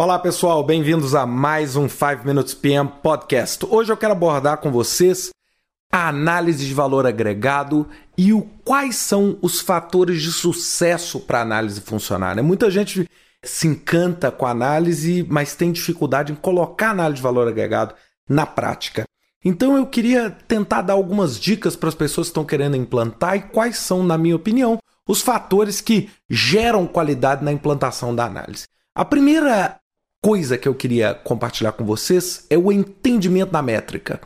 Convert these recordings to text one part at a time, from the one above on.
Olá pessoal, bem-vindos a mais um 5 Minutes PM Podcast. Hoje eu quero abordar com vocês a análise de valor agregado e o quais são os fatores de sucesso para a análise funcionar. Né? Muita gente se encanta com a análise, mas tem dificuldade em colocar a análise de valor agregado na prática. Então eu queria tentar dar algumas dicas para as pessoas que estão querendo implantar e quais são, na minha opinião, os fatores que geram qualidade na implantação da análise. A primeira coisa que eu queria compartilhar com vocês é o entendimento da métrica.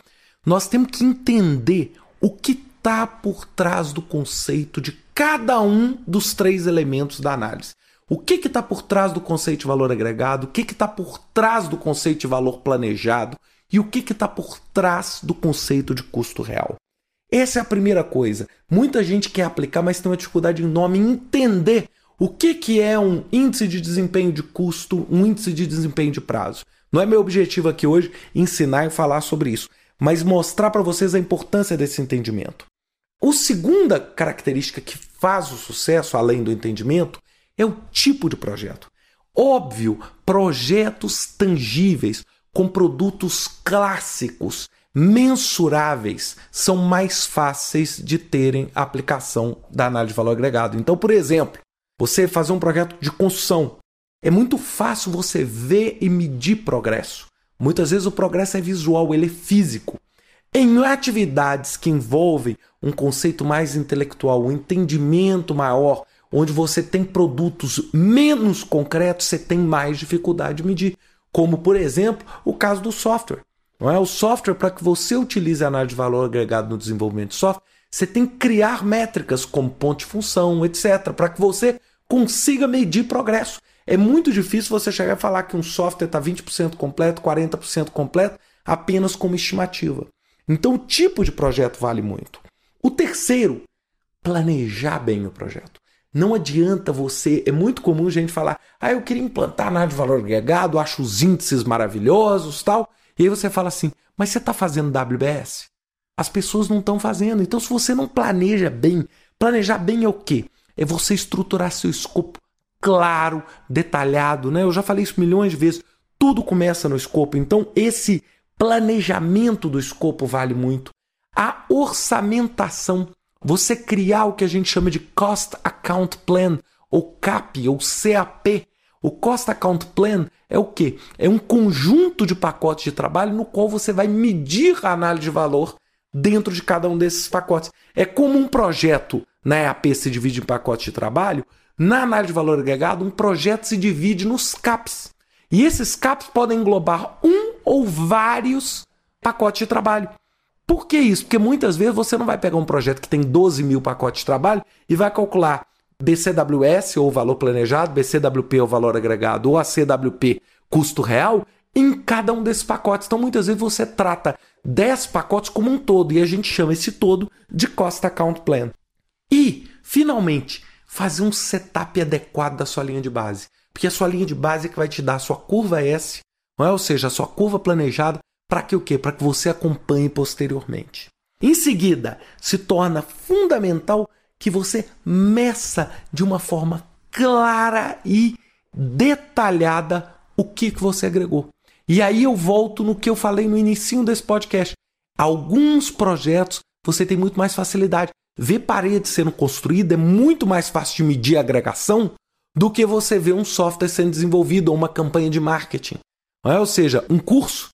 Nós temos que entender o que está por trás do conceito de cada um dos três elementos da análise. O que está por trás do conceito de valor agregado? O que está por trás do conceito de valor planejado? E o que está por trás do conceito de custo real? Essa é a primeira coisa. Muita gente quer aplicar, mas tem uma dificuldade enorme em entender o que, que é um índice de desempenho de custo, um índice de desempenho de prazo? Não é meu objetivo aqui hoje ensinar e falar sobre isso, mas mostrar para vocês a importância desse entendimento. A segunda característica que faz o sucesso, além do entendimento, é o tipo de projeto. Óbvio, projetos tangíveis, com produtos clássicos, mensuráveis, são mais fáceis de terem aplicação da análise de valor agregado. Então, por exemplo, você fazer um projeto de construção. É muito fácil você ver e medir progresso. Muitas vezes o progresso é visual, ele é físico. Em atividades que envolvem um conceito mais intelectual, um entendimento maior, onde você tem produtos menos concretos, você tem mais dificuldade de medir. Como, por exemplo, o caso do software. Não é? O software, para que você utilize a análise de valor agregado no desenvolvimento de software, você tem que criar métricas como ponto de função, etc., para que você consiga medir progresso. É muito difícil você chegar e falar que um software está 20% completo, 40% completo, apenas como estimativa. Então, o tipo de projeto vale muito. O terceiro, planejar bem o projeto. Não adianta você. É muito comum a gente falar, ah, eu queria implantar análise de valor agregado, acho os índices maravilhosos tal. E aí você fala assim, mas você está fazendo WBS? As pessoas não estão fazendo. Então, se você não planeja bem, planejar bem é o quê? É você estruturar seu escopo claro, detalhado, né? Eu já falei isso milhões de vezes. Tudo começa no escopo. Então, esse planejamento do escopo vale muito. A orçamentação, você criar o que a gente chama de Cost Account Plan, ou CAP, ou CAP. O Cost Account Plan é o que? É um conjunto de pacotes de trabalho no qual você vai medir a análise de valor dentro de cada um desses pacotes. É como um projeto na EAP se divide em pacotes de trabalho, na análise de valor agregado, um projeto se divide nos CAPs. E esses CAPs podem englobar um ou vários pacotes de trabalho. Por que isso? Porque muitas vezes você não vai pegar um projeto que tem 12 mil pacotes de trabalho e vai calcular BCWS ou valor planejado, BCWP ou valor agregado, ou ACWP custo real em cada um desses pacotes. Então muitas vezes você trata 10 pacotes como um todo e a gente chama esse todo de Cost Account Plan. E, finalmente, fazer um setup adequado da sua linha de base. Porque a sua linha de base é que vai te dar a sua curva S, é? ou seja, a sua curva planejada, para que o quê? Para que você acompanhe posteriormente. Em seguida, se torna fundamental que você meça de uma forma clara e detalhada o que, que você agregou. E aí eu volto no que eu falei no início desse podcast. Alguns projetos você tem muito mais facilidade ver parede sendo construída é muito mais fácil de medir agregação do que você ver um software sendo desenvolvido ou uma campanha de marketing. É? Ou seja, um curso.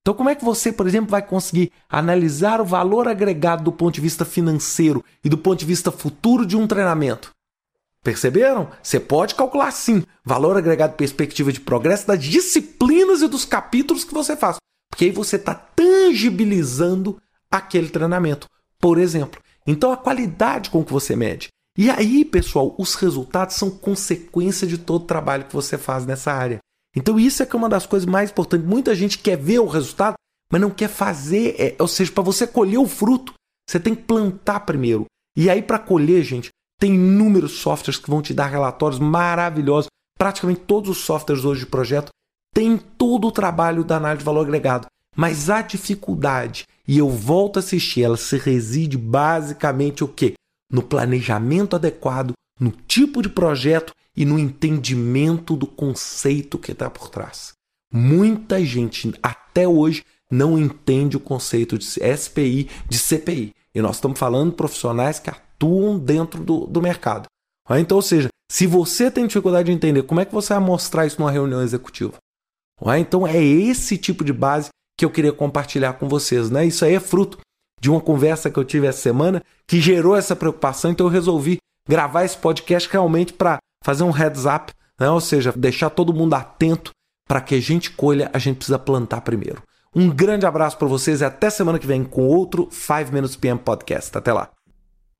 Então, como é que você, por exemplo, vai conseguir analisar o valor agregado do ponto de vista financeiro e do ponto de vista futuro de um treinamento? Perceberam? Você pode calcular sim valor agregado perspectiva de progresso das disciplinas e dos capítulos que você faz. Porque aí você está tangibilizando aquele treinamento. Por exemplo, então a qualidade com que você mede. E aí, pessoal, os resultados são consequência de todo o trabalho que você faz nessa área. Então isso é que é uma das coisas mais importantes. Muita gente quer ver o resultado, mas não quer fazer. É, ou seja, para você colher o fruto, você tem que plantar primeiro. E aí, para colher, gente, tem inúmeros softwares que vão te dar relatórios maravilhosos. Praticamente todos os softwares hoje de projeto têm todo o trabalho da análise de valor agregado. Mas a dificuldade, e eu volto a assistir, ela se reside basicamente o quê? No planejamento adequado, no tipo de projeto e no entendimento do conceito que está por trás. Muita gente até hoje não entende o conceito de SPI, de CPI. E nós estamos falando de profissionais que atuam dentro do, do mercado. Então, ou seja, se você tem dificuldade de entender como é que você vai mostrar isso numa reunião executiva, então é esse tipo de base que eu queria compartilhar com vocês. Né? Isso aí é fruto de uma conversa que eu tive essa semana que gerou essa preocupação, então eu resolvi gravar esse podcast realmente para fazer um heads up, né? ou seja, deixar todo mundo atento para que a gente colha, a gente precisa plantar primeiro. Um grande abraço para vocês e até semana que vem com outro 5 Minutes PM Podcast. Até lá.